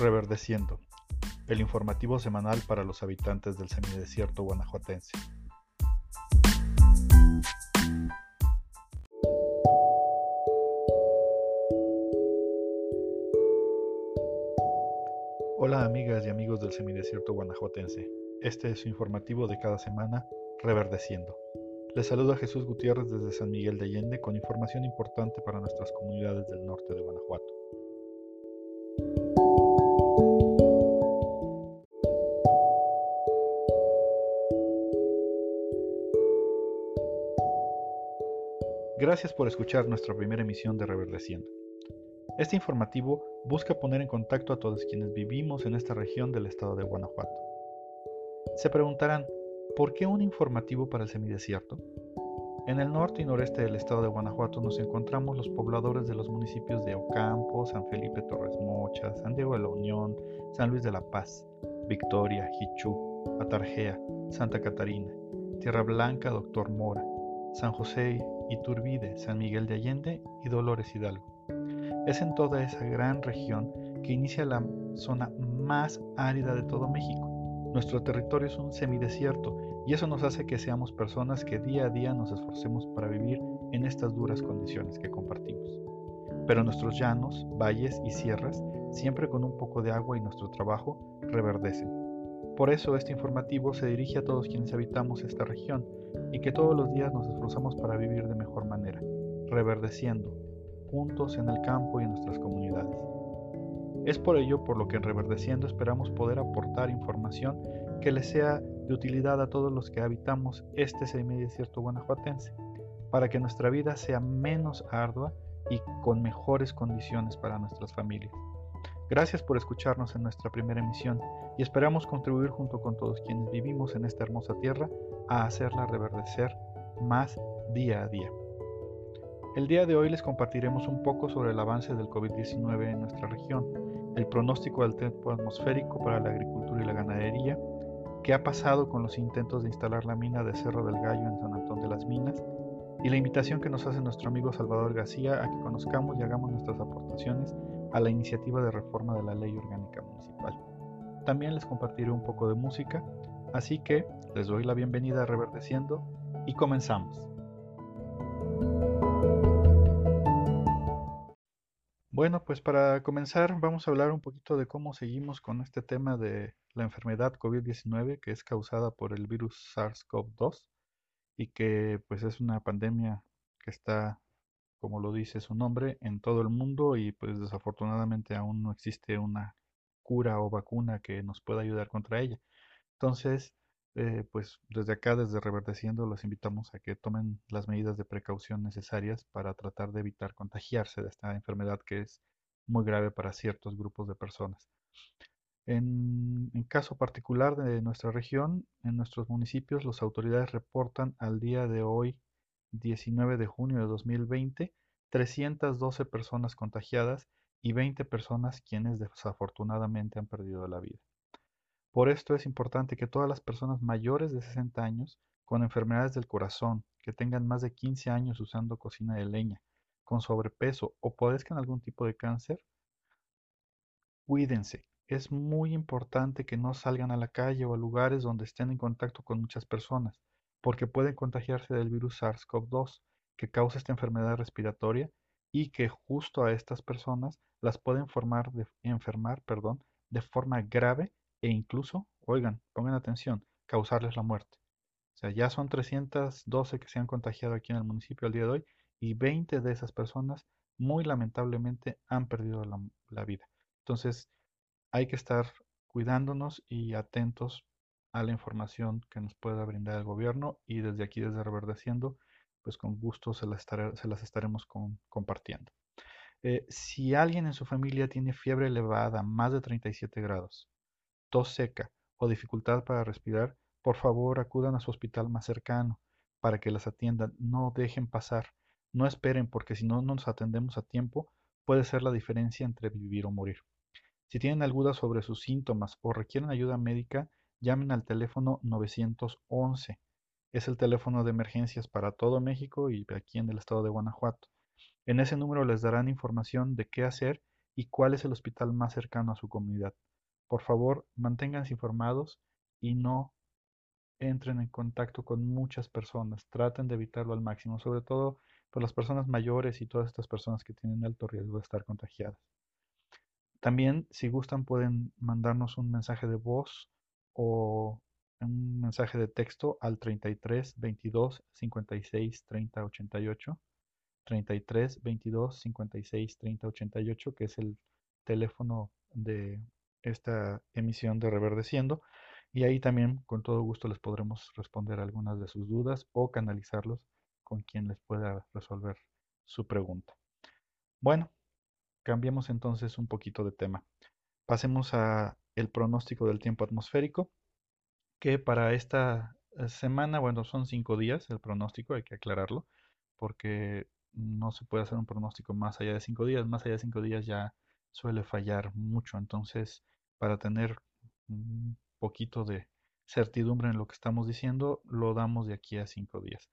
Reverdeciendo, el informativo semanal para los habitantes del semidesierto guanajuatense. Hola amigas y amigos del semidesierto guanajuatense. Este es su informativo de cada semana, Reverdeciendo. Les saluda Jesús Gutiérrez desde San Miguel de Allende con información importante para nuestras comunidades del norte de Guanajuato. Gracias por escuchar nuestra primera emisión de Reverdeciendo. Este informativo busca poner en contacto a todos quienes vivimos en esta región del estado de Guanajuato. Se preguntarán, ¿Por qué un informativo para el semidesierto? En el norte y noreste del estado de Guanajuato nos encontramos los pobladores de los municipios de Ocampo, San Felipe Torres Mocha, San Diego de la Unión, San Luis de la Paz, Victoria, Jichú, Atarjea, Santa Catarina, Tierra Blanca, Doctor Mora, San José, Iturbide, San Miguel de Allende y Dolores Hidalgo. Es en toda esa gran región que inicia la zona más árida de todo México nuestro territorio es un semidesierto y eso nos hace que seamos personas que día a día nos esforcemos para vivir en estas duras condiciones que compartimos. Pero nuestros llanos, valles y sierras, siempre con un poco de agua y nuestro trabajo, reverdecen. Por eso este informativo se dirige a todos quienes habitamos esta región y que todos los días nos esforzamos para vivir de mejor manera, reverdeciendo, juntos en el campo y en nuestras comunidades. Es por ello por lo que en Reverdeciendo esperamos poder aportar información que les sea de utilidad a todos los que habitamos este semidesierto guanajuatense, para que nuestra vida sea menos ardua y con mejores condiciones para nuestras familias. Gracias por escucharnos en nuestra primera emisión y esperamos contribuir junto con todos quienes vivimos en esta hermosa tierra a hacerla reverdecer más día a día. El día de hoy les compartiremos un poco sobre el avance del COVID-19 en nuestra región, el pronóstico del tiempo atmosférico para la agricultura y la ganadería, qué ha pasado con los intentos de instalar la mina de Cerro del Gallo en San Antón de las Minas, y la invitación que nos hace nuestro amigo Salvador García a que conozcamos y hagamos nuestras aportaciones a la iniciativa de reforma de la ley orgánica municipal. También les compartiré un poco de música, así que les doy la bienvenida a Reverdeciendo y comenzamos. Bueno, pues para comenzar vamos a hablar un poquito de cómo seguimos con este tema de la enfermedad COVID-19 que es causada por el virus SARS-CoV-2 y que pues es una pandemia que está, como lo dice su nombre, en todo el mundo y pues desafortunadamente aún no existe una cura o vacuna que nos pueda ayudar contra ella. Entonces, eh, pues desde acá, desde Reverdeciendo, los invitamos a que tomen las medidas de precaución necesarias para tratar de evitar contagiarse de esta enfermedad que es muy grave para ciertos grupos de personas. En, en caso particular de nuestra región, en nuestros municipios, las autoridades reportan al día de hoy, 19 de junio de 2020, 312 personas contagiadas y 20 personas quienes desafortunadamente han perdido la vida. Por esto es importante que todas las personas mayores de 60 años, con enfermedades del corazón, que tengan más de 15 años usando cocina de leña, con sobrepeso o padezcan algún tipo de cáncer, cuídense. Es muy importante que no salgan a la calle o a lugares donde estén en contacto con muchas personas, porque pueden contagiarse del virus SARS-CoV-2 que causa esta enfermedad respiratoria y que justo a estas personas las pueden formar de, enfermar perdón, de forma grave e incluso, oigan, pongan atención, causarles la muerte. O sea, ya son 312 que se han contagiado aquí en el municipio al día de hoy y 20 de esas personas muy lamentablemente han perdido la, vida. Entonces, hay que estar cuidándonos y atentos a la información que nos pueda brindar el gobierno y desde aquí, desde Reverdeciendo, pues con gusto se las, se las estaremos compartiendo. Eh, si alguien en su familia tiene fiebre elevada, más de 37 grados, tos seca o dificultad para respirar, por favor acudan a su hospital más cercano para que las atiendan. No dejen pasar. No esperen porque si no nos atendemos a tiempo puede ser la diferencia entre vivir o morir. Si tienen alguna sobre sus síntomas o requieren ayuda médica, llamen al teléfono 911. Es el teléfono de emergencias para todo México y aquí en el estado de Guanajuato. En ese número les darán información de qué hacer y cuál es el hospital más cercano a su comunidad. Por favor, manténganse informados y no entren en contacto con muchas personas. Traten de evitarlo al máximo, sobre todo por las personas mayores y todas estas personas que tienen alto riesgo de estar contagiadas. También, si gustan, pueden mandarnos un mensaje de voz o un mensaje de texto al 33 22 56 30 88. 33 22 56 30 88, que es el teléfono de esta emisión de Reverdeciendo. Y ahí también, con todo gusto, les podremos responder algunas de sus dudas o canalizarlos con quien les pueda resolver su pregunta. Bueno, cambiemos entonces un poquito de tema. Pasemos a el pronóstico del tiempo atmosférico, que para esta eh, semana, bueno, son cinco días el pronóstico, hay que aclararlo, porque no se puede hacer un pronóstico más allá de cinco días, más allá de cinco días ya suele fallar mucho, entonces para tener un poquito de certidumbre en lo que estamos diciendo, lo damos de aquí a cinco días.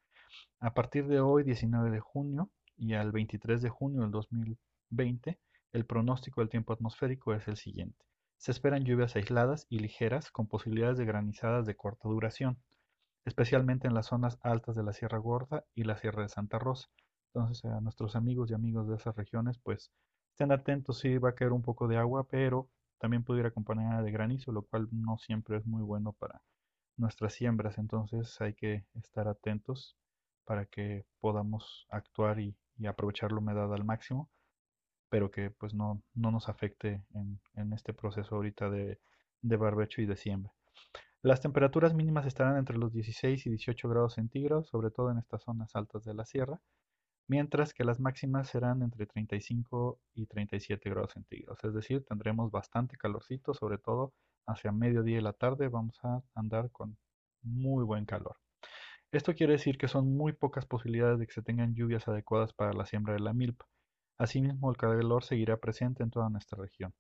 A partir de hoy, 19 de junio, y al 23 de junio del 2020, el pronóstico del tiempo atmosférico es el siguiente. Se esperan lluvias aisladas y ligeras con posibilidades de granizadas de corta duración, especialmente en las zonas altas de la Sierra Gorda y la Sierra de Santa Rosa. Entonces, a nuestros amigos y amigos de esas regiones, pues estén atentos, sí va a caer un poco de agua, pero también puede ir acompañada de granizo, lo cual no siempre es muy bueno para nuestras siembras. Entonces hay que estar atentos para que podamos actuar y, aprovechar la humedad al máximo, pero que pues no, no nos afecte en, en, este proceso ahorita de, de barbecho y de siembra. Las temperaturas mínimas estarán entre los 16 y 18 grados centígrados, sobre todo en estas zonas altas de la sierra, mientras que las máximas serán entre 35 y 37 grados centígrados. Es decir, tendremos bastante calorcito, sobre todo hacia mediodía y la tarde vamos a andar con muy buen calor. Esto quiere decir que son muy pocas posibilidades de que se tengan lluvias adecuadas para la siembra de la milpa. Asimismo, el calor seguirá presente en toda nuestra región.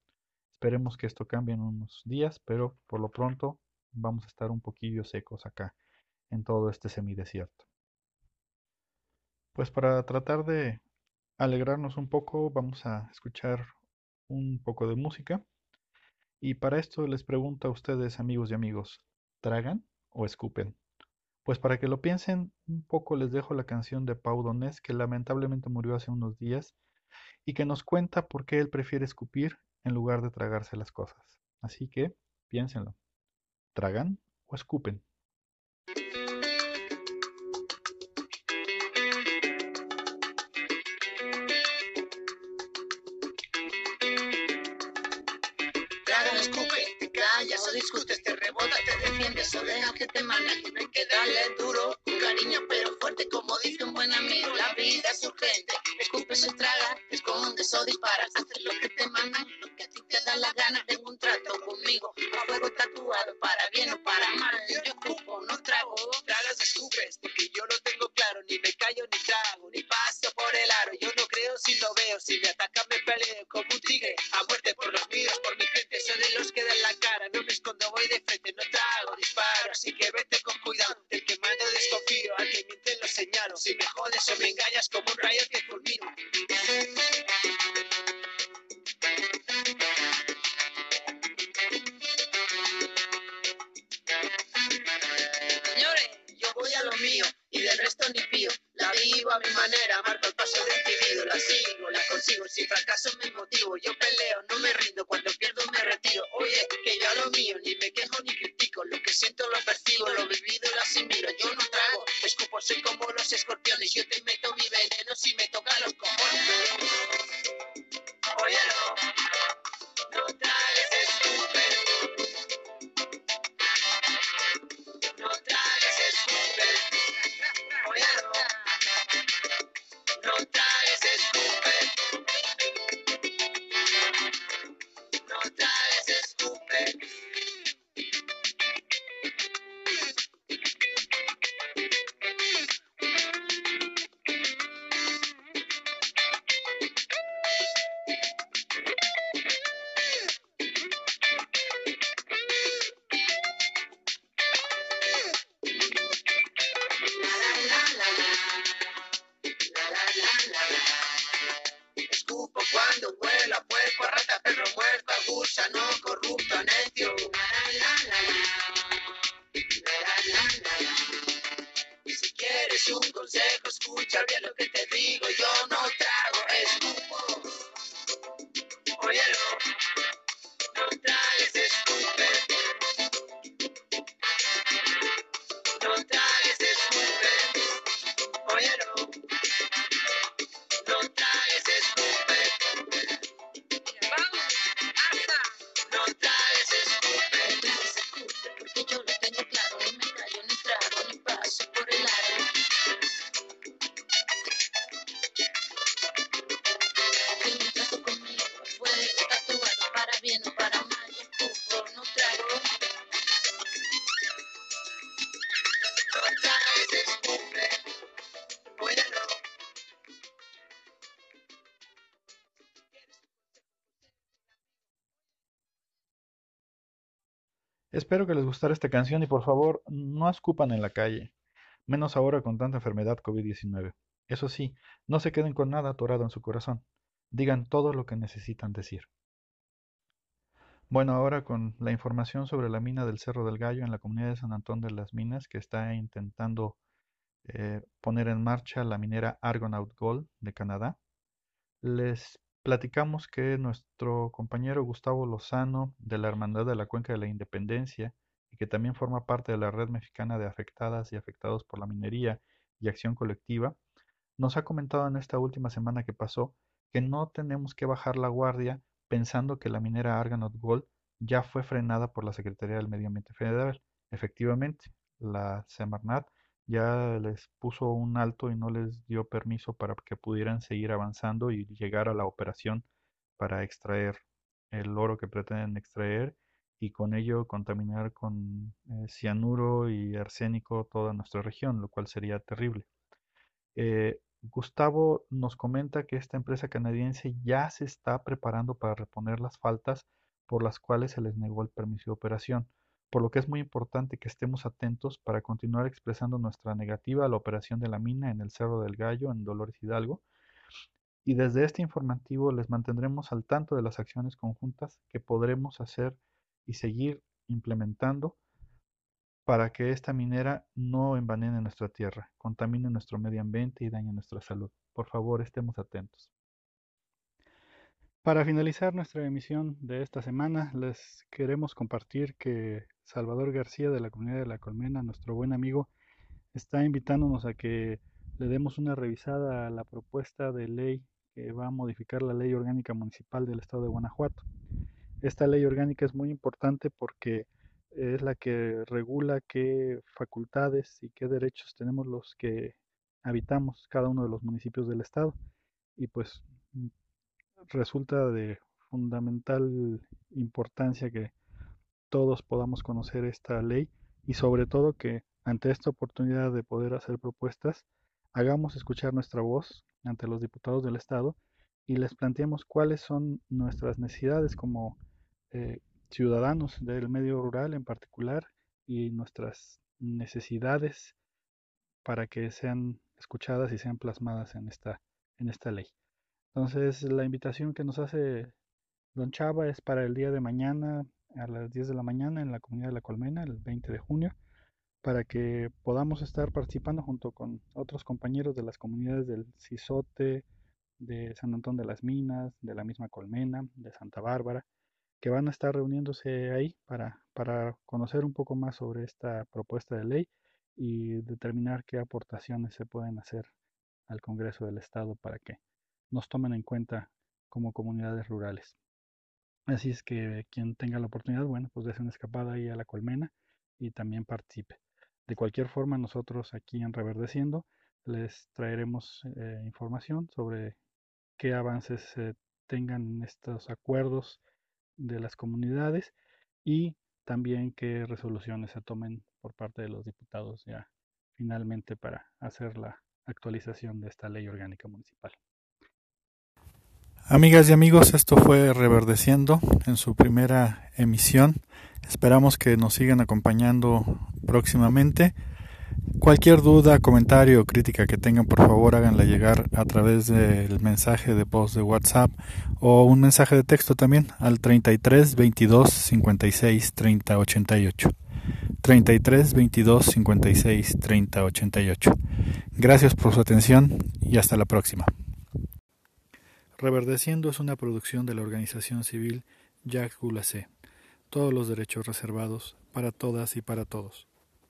Esperemos que esto cambie en unos días, pero por lo pronto vamos a estar un poquillo secos acá en todo este semidesierto. Pues para tratar de alegrarnos un poco, vamos a escuchar un poco de música. Y para esto les pregunto a ustedes, amigos y amigos, ¿tragan o escupen? Pues para que lo piensen un poco les dejo la canción de Pau Donés, que lamentablemente murió hace unos días, y que nos cuenta por qué él prefiere escupir en lugar de tragarse las cosas. Así que piénsenlo. ¿Tragan o escupen? discutes, te rebota, te defiendes o deja que te maneje. No hay que darle duro, cariño, pero fuerte, como dice un es urgente, escupe se traga, escondes o disparas, haces lo que te mandan, lo que a ti te da la gana. Tengo un trato conmigo, a fuego tatuado, para bien o para mal. Yo escupo, no trago, tragas, escupes, porque yo no tengo claro, ni me callo ni trago, ni paso por el aro. Yo no creo si lo veo, si me atacan me peleo como un tigre, a muerte por los míos, por mi gente, soy de los que dan la cara, no me escondo, voy de frente, no trago, disparo, así que vete con cuidado, del que mando desconfío, si me jodes o me engañas como un rayo que fulmino. Señores, yo voy a lo mío y del resto ni pío. La vivo a mi manera, marco el paso decidido, la sigo, la consigo, si fracaso me motivo, yo peleo, no me rindo, cuando pierdo me retiro, oye, que yo a lo mío, ni me quejo ni critico, lo que siento lo percibo, thank you. Espero que les gustara esta canción y por favor no escupan en la calle, menos ahora con tanta enfermedad COVID-19. Eso sí, no se queden con nada atorado en su corazón. Digan todo lo que necesitan decir. Bueno, ahora con la información sobre la mina del Cerro del Gallo en la comunidad de San Antón de las Minas que está intentando eh, poner en marcha la minera Argonaut Gold de Canadá. Les platicamos que nuestro compañero Gustavo Lozano de la Hermandad de la Cuenca de la Independencia y que también forma parte de la red mexicana de afectadas y afectados por la minería y acción colectiva, nos ha comentado en esta última semana que pasó que no tenemos que bajar la guardia pensando que la minera Argonaut Gold ya fue frenada por la Secretaría del Medio Ambiente Federal. Efectivamente, la Semarnat ya les puso un alto y no les dio permiso para que pudieran seguir avanzando y llegar a la operación para extraer el oro que pretenden extraer y con ello contaminar con eh, cianuro y arsénico toda nuestra región, lo cual sería terrible. Eh, Gustavo nos comenta que esta empresa canadiense ya se está preparando para reponer las faltas por las cuales se les negó el permiso de operación, por lo que es muy importante que estemos atentos para continuar expresando nuestra negativa a la operación de la mina en el Cerro del Gallo, en Dolores Hidalgo. Y desde este informativo les mantendremos al tanto de las acciones conjuntas que podremos hacer y seguir implementando para que esta minera no envenene nuestra tierra, contamine nuestro medio ambiente y dañe nuestra salud. Por favor, estemos atentos. Para finalizar nuestra emisión de esta semana, les queremos compartir que Salvador García de la Comunidad de la Colmena, nuestro buen amigo, está invitándonos a que le demos una revisada a la propuesta de ley que va a modificar la ley orgánica municipal del estado de Guanajuato. Esta ley orgánica es muy importante porque es la que regula qué facultades y qué derechos tenemos los que habitamos cada uno de los municipios del estado. Y pues resulta de fundamental importancia que todos podamos conocer esta ley y sobre todo que ante esta oportunidad de poder hacer propuestas, hagamos escuchar nuestra voz ante los diputados del Estado y les planteemos cuáles son nuestras necesidades como eh, ciudadanos del medio rural en particular y nuestras necesidades para que sean escuchadas y sean plasmadas en esta, en esta ley. Entonces, la invitación que nos hace Don Chava es para el día de mañana a las 10 de la mañana en la comunidad de La Colmena, el 20 de junio, para que podamos estar participando junto con otros compañeros de las comunidades del Cisote, de San Antón de las Minas, de la misma Colmena, de Santa Bárbara, que van a estar reuniéndose ahí para, para conocer un poco más sobre esta propuesta de ley y determinar qué aportaciones se pueden hacer al Congreso del Estado para que nos tomen en cuenta como comunidades rurales. Así es que quien tenga la oportunidad, bueno, pues dése una escapada ahí a la colmena y también participe. De cualquier forma, nosotros aquí en Reverdeciendo les traeremos eh, información sobre qué avances se tengan estos acuerdos de las comunidades y también qué resoluciones se tomen por parte de los diputados ya finalmente para hacer la actualización de esta ley orgánica municipal. Amigas y amigos, esto fue Reverdeciendo en su primera emisión. Esperamos que nos sigan acompañando próximamente. Cualquier duda, comentario o crítica que tengan, por favor háganla llegar a través del mensaje de voz de WhatsApp o un mensaje de texto también al 33 22 56 30 88. 33 22 56 30 88. Gracias por su atención y hasta la próxima. Reverdeciendo es una producción de la organización civil Jacques Goulacé. Todos los derechos reservados para todas y para todos.